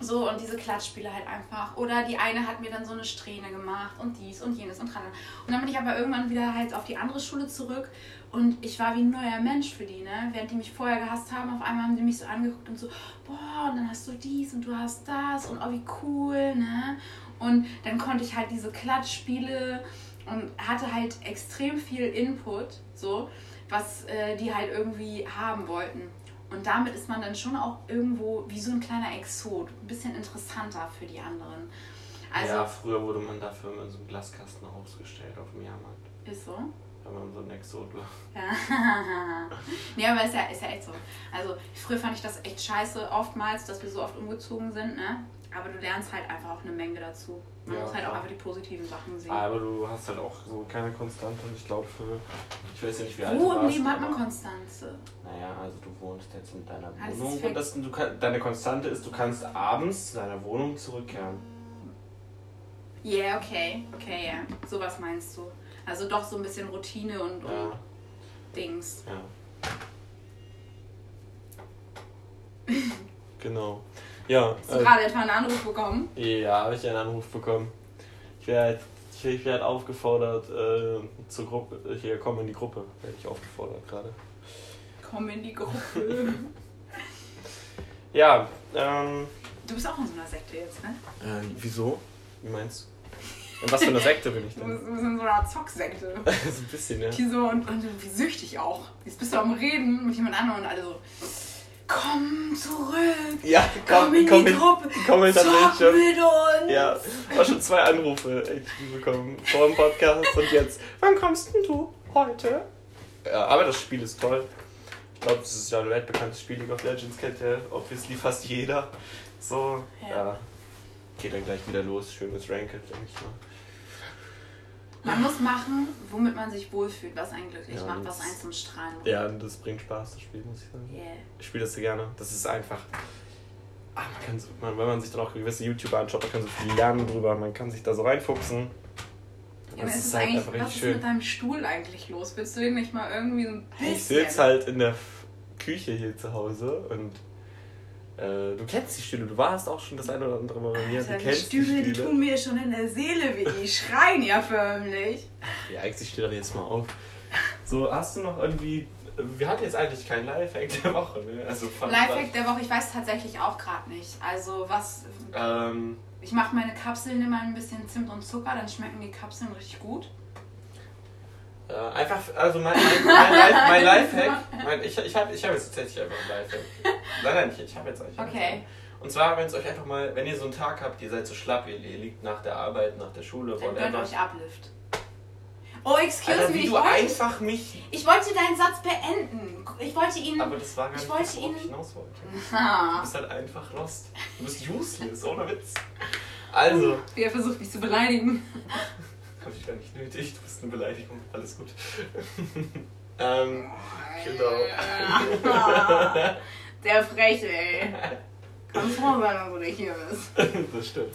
So, und diese Klatschspiele halt einfach. Oder die eine hat mir dann so eine Strähne gemacht und dies und jenes und dran. Und dann bin ich aber irgendwann wieder halt auf die andere Schule zurück und ich war wie ein neuer Mensch für die, ne? Während die mich vorher gehasst haben, auf einmal haben die mich so angeguckt und so, boah, und dann hast du dies und du hast das und oh, wie cool, ne? Und dann konnte ich halt diese Klatschspiele und hatte halt extrem viel Input, so, was äh, die halt irgendwie haben wollten. Und damit ist man dann schon auch irgendwo wie so ein kleiner Exot, ein bisschen interessanter für die anderen. Also, ja, früher wurde man dafür in so einem Glaskasten ausgestellt auf dem Jahrmarkt, ist so. Wenn man so ein Exot war. Ja. <laughs> nee, aber ist ja, ist ja echt so. Also, früher fand ich das echt scheiße, oftmals, dass wir so oft umgezogen sind, ne? Aber du lernst halt einfach auch eine Menge dazu. Man Ja, muss halt auch klar. einfach die positiven Sachen sehen. Aber du hast halt auch so keine Konstante und ich glaube für, ich weiß ja nicht wie alt Wo du im Leben hat man Konstanze? Naja, also du wohnst jetzt in deiner Alles Wohnung und das, du, deine Konstante ist, du kannst abends zu deiner Wohnung zurückkehren. Yeah, okay. Okay, ja. Sowas meinst du. Also doch so ein bisschen Routine und, und Ja, Dings. ja. <laughs> genau. Ja, Hast du äh, gerade etwa einen Anruf bekommen? ja, habe ich einen Anruf bekommen. Ich werde ich, ich werd aufgefordert äh, zur Gruppe, hier komm in die Gruppe, werde ich aufgefordert gerade. Komm in die Gruppe. <laughs> Ja, ähm, Du bist auch in so einer Sekte jetzt, ne? äh, wieso? Wie meinst du? In was für eine Sekte bin ich denn? bist in so einer Zocksekte. <laughs> so ein bisschen, ja. Die so und, und wie süchtig auch. Jetzt bist du am Reden mit jemand anderem und alle so. Komm zurück. Ja, Komm in die Gruppe. Komm in Zock mit uns. Ja, war schon zwei Anrufe echt bekommen vor dem Podcast und jetzt. Wann kommst denn du? Heute? Ja, aber das Spiel ist toll. Ich glaube, das ist ja ein weltbekanntes Spiel. League of Legends kennt ja obviously fast jeder. So, ja. Ja. Geht dann gleich wieder los. Schönes Ranked, denke ich mal. Man muss machen, womit man sich wohlfühlt, was einen glücklich Ja, macht, was einen zum Strahlen bringt. Ja, und das bringt Spaß, das Spiel, muss ich sagen. Yeah. Ich spiele das sehr gerne. Das ist einfach. Ah, man kann so, man, wenn man sich dann auch gewisse YouTuber anschaut, man kann so viel lernen drüber, man kann sich da so reinfuchsen. Ja, das ist ist halt eigentlich, einfach was richtig ist schön. mit deinem Stuhl eigentlich los? Willst du den nicht mal irgendwie so ein bisschen... Ich sitze halt in der Küche hier zu Hause und äh, du kennst die Stühle, du warst auch schon das eine oder andere Mal bei mir, Alter, du die kennst Stühle, die die Stühle. tun mir schon in der Seele weh. Die <laughs> schreien ja förmlich. Ja, eigentlich steht doch jetzt mal auf. So, hast du noch irgendwie. Wir hatten jetzt eigentlich kein Lifehack der Woche, ne? Also Lifehack der Woche, ich weiß tatsächlich auch gerade nicht. Also was... Ähm, Ich mache meine Kapseln immer ein bisschen Zimt und Zucker, dann schmecken die Kapseln richtig gut. Äh, einfach, also mein, mein, mein, Life, mein Lifehack, mein, ich, ich habe ich hab jetzt tatsächlich einfach ein Lifehack. Nein, nein, ich, ich habe jetzt eigentlich. Okay. Und zwar, wenn es euch einfach mal, wenn ihr so einen Tag habt, ihr seid so schlapp, ihr, ihr liegt nach der Arbeit, nach der Schule, Dann whatever. euch Uplift. Oh, excuse Alter, me, ich wollte, einfach mich. ich wollte deinen Satz beenden. Ich wollte ihn... Aber das war gar Ich nicht das, ihn- ich hinaus wollte. <laughs> Du bist halt einfach lost. Du bist useless, ohne Witz. Also, Wie er versucht, mich zu beleidigen. Hab ich gar nicht nötig, du bist eine Beleidigung, alles gut. <laughs> ähm, genau. <laughs> Der Freche, ey. Kannst froh sein, dass du nicht hier bist. <laughs> das stimmt.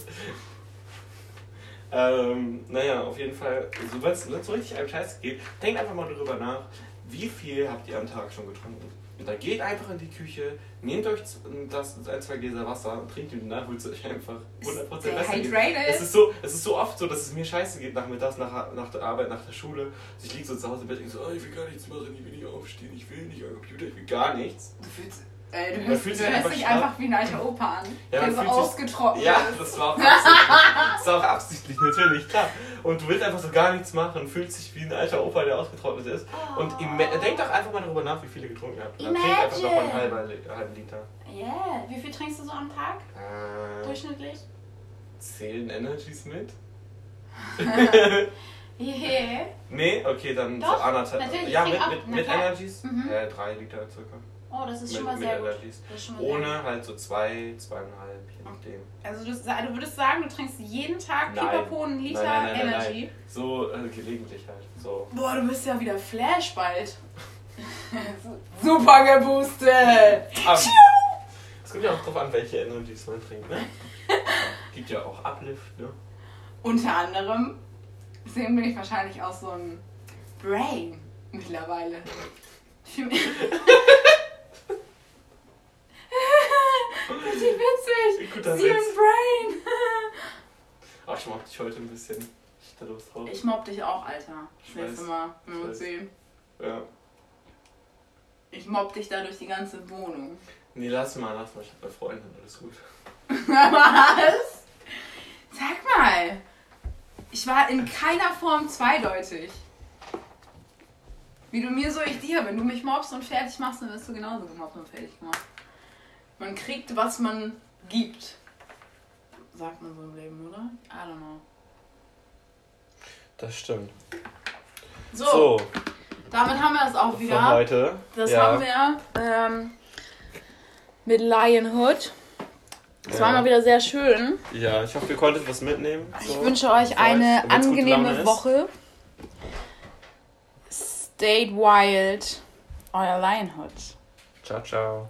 Ähm, naja, auf jeden Fall, so, wenn es so richtig einem Scheiß geht, denkt einfach mal darüber nach, wie viel habt ihr am Tag schon getrunken. Und dann geht einfach in die Küche, nehmt euch das, ein, zwei Gläser Wasser und trinkt die danach, es euch einfach 100% Stay besser hydrated. Es ist, so, es ist so oft so, dass es mir scheiße geht nachmittags, nach, nach der Arbeit, nach der Schule. Also ich liege so zu Hause im Bett und denke so, oh, ich will gar nichts machen, ich will nicht aufstehen, ich will nicht am Computer, ich will gar nichts. Du fühlst, äh, du hörst, fühlt du sich hörst einfach dich einfach wie ein alter Opa an, Ja, der so fühlt sich- ausgetrocknet Ja, das war auch absichtlich. das war auch absichtlich, natürlich, klar. Und du willst einfach so gar nichts machen, fühlst dich wie ein alter Opa, der ausgetrocknet ist. Und ima- denkt doch einfach mal darüber nach, wie viel ihr getrunken habt. Dann trinkt einfach noch mal einen halben, halben Liter. Yeah. Wie viel trinkst du so am Tag? Äh, Durchschnittlich? zählen Energies mit? <laughs> Yeah. Nee, okay, dann Doch, so anderthalb. natürlich, ich ja, trink mit, mit, mit klar. Energies? Mhm. Äh, drei Liter circa. Oh, das ist mit, schon mal sehr gut. Schon mal sehr Ohne halt so zwei, zweieinhalb, je nachdem. Also du, du würdest sagen, du trinkst jeden Tag. Pipapo einen Liter nein, nein, nein, Energy? So äh, gelegentlich halt. So. Boah, du bist ja wieder Flash bald. <laughs> Super geboostet. Es kommt ja auch drauf an, welche Energies man trinkt, ne? <laughs> Gibt ja auch Uplift, ne? Unter anderem, deswegen bin ich wahrscheinlich auch so ein Brain mittlerweile. <laughs> Ich fühl mich- Richtig witzig. Guter Sie ein Witz. Brain. <laughs> Ach, ich mag dich heute ein bisschen. Ich da Lust drauf. Ich mobb dich auch, Alter. Das Ich nächste. Mal, wenn Ich wir uns weiß. sehen. Ja. Ich mobb dich da durch die ganze Wohnung. Nee, lass mal, lass mal. Ich hab eine Freundin, alles gut. Was? Sag mal. Ich war in keiner Form zweideutig. Wie du mir, so ich dir. Wenn du mich mobst und fertig machst, dann wirst du genauso gemobbt und fertig gemacht. Man kriegt, was man gibt. Sagt man so im Leben, oder? I don't know. Das stimmt. So, So, damit haben wir es auch für wieder. heute. Das ja. haben wir ähm, mit Lionhood. Das war Ja. mal wieder sehr schön. Ja, ich hoffe, ihr konntet was mitnehmen. Ich So. wünsche euch Für eine euch, angenehme. Woche. Stay wild. Euer Lionhood. Ciao, ciao.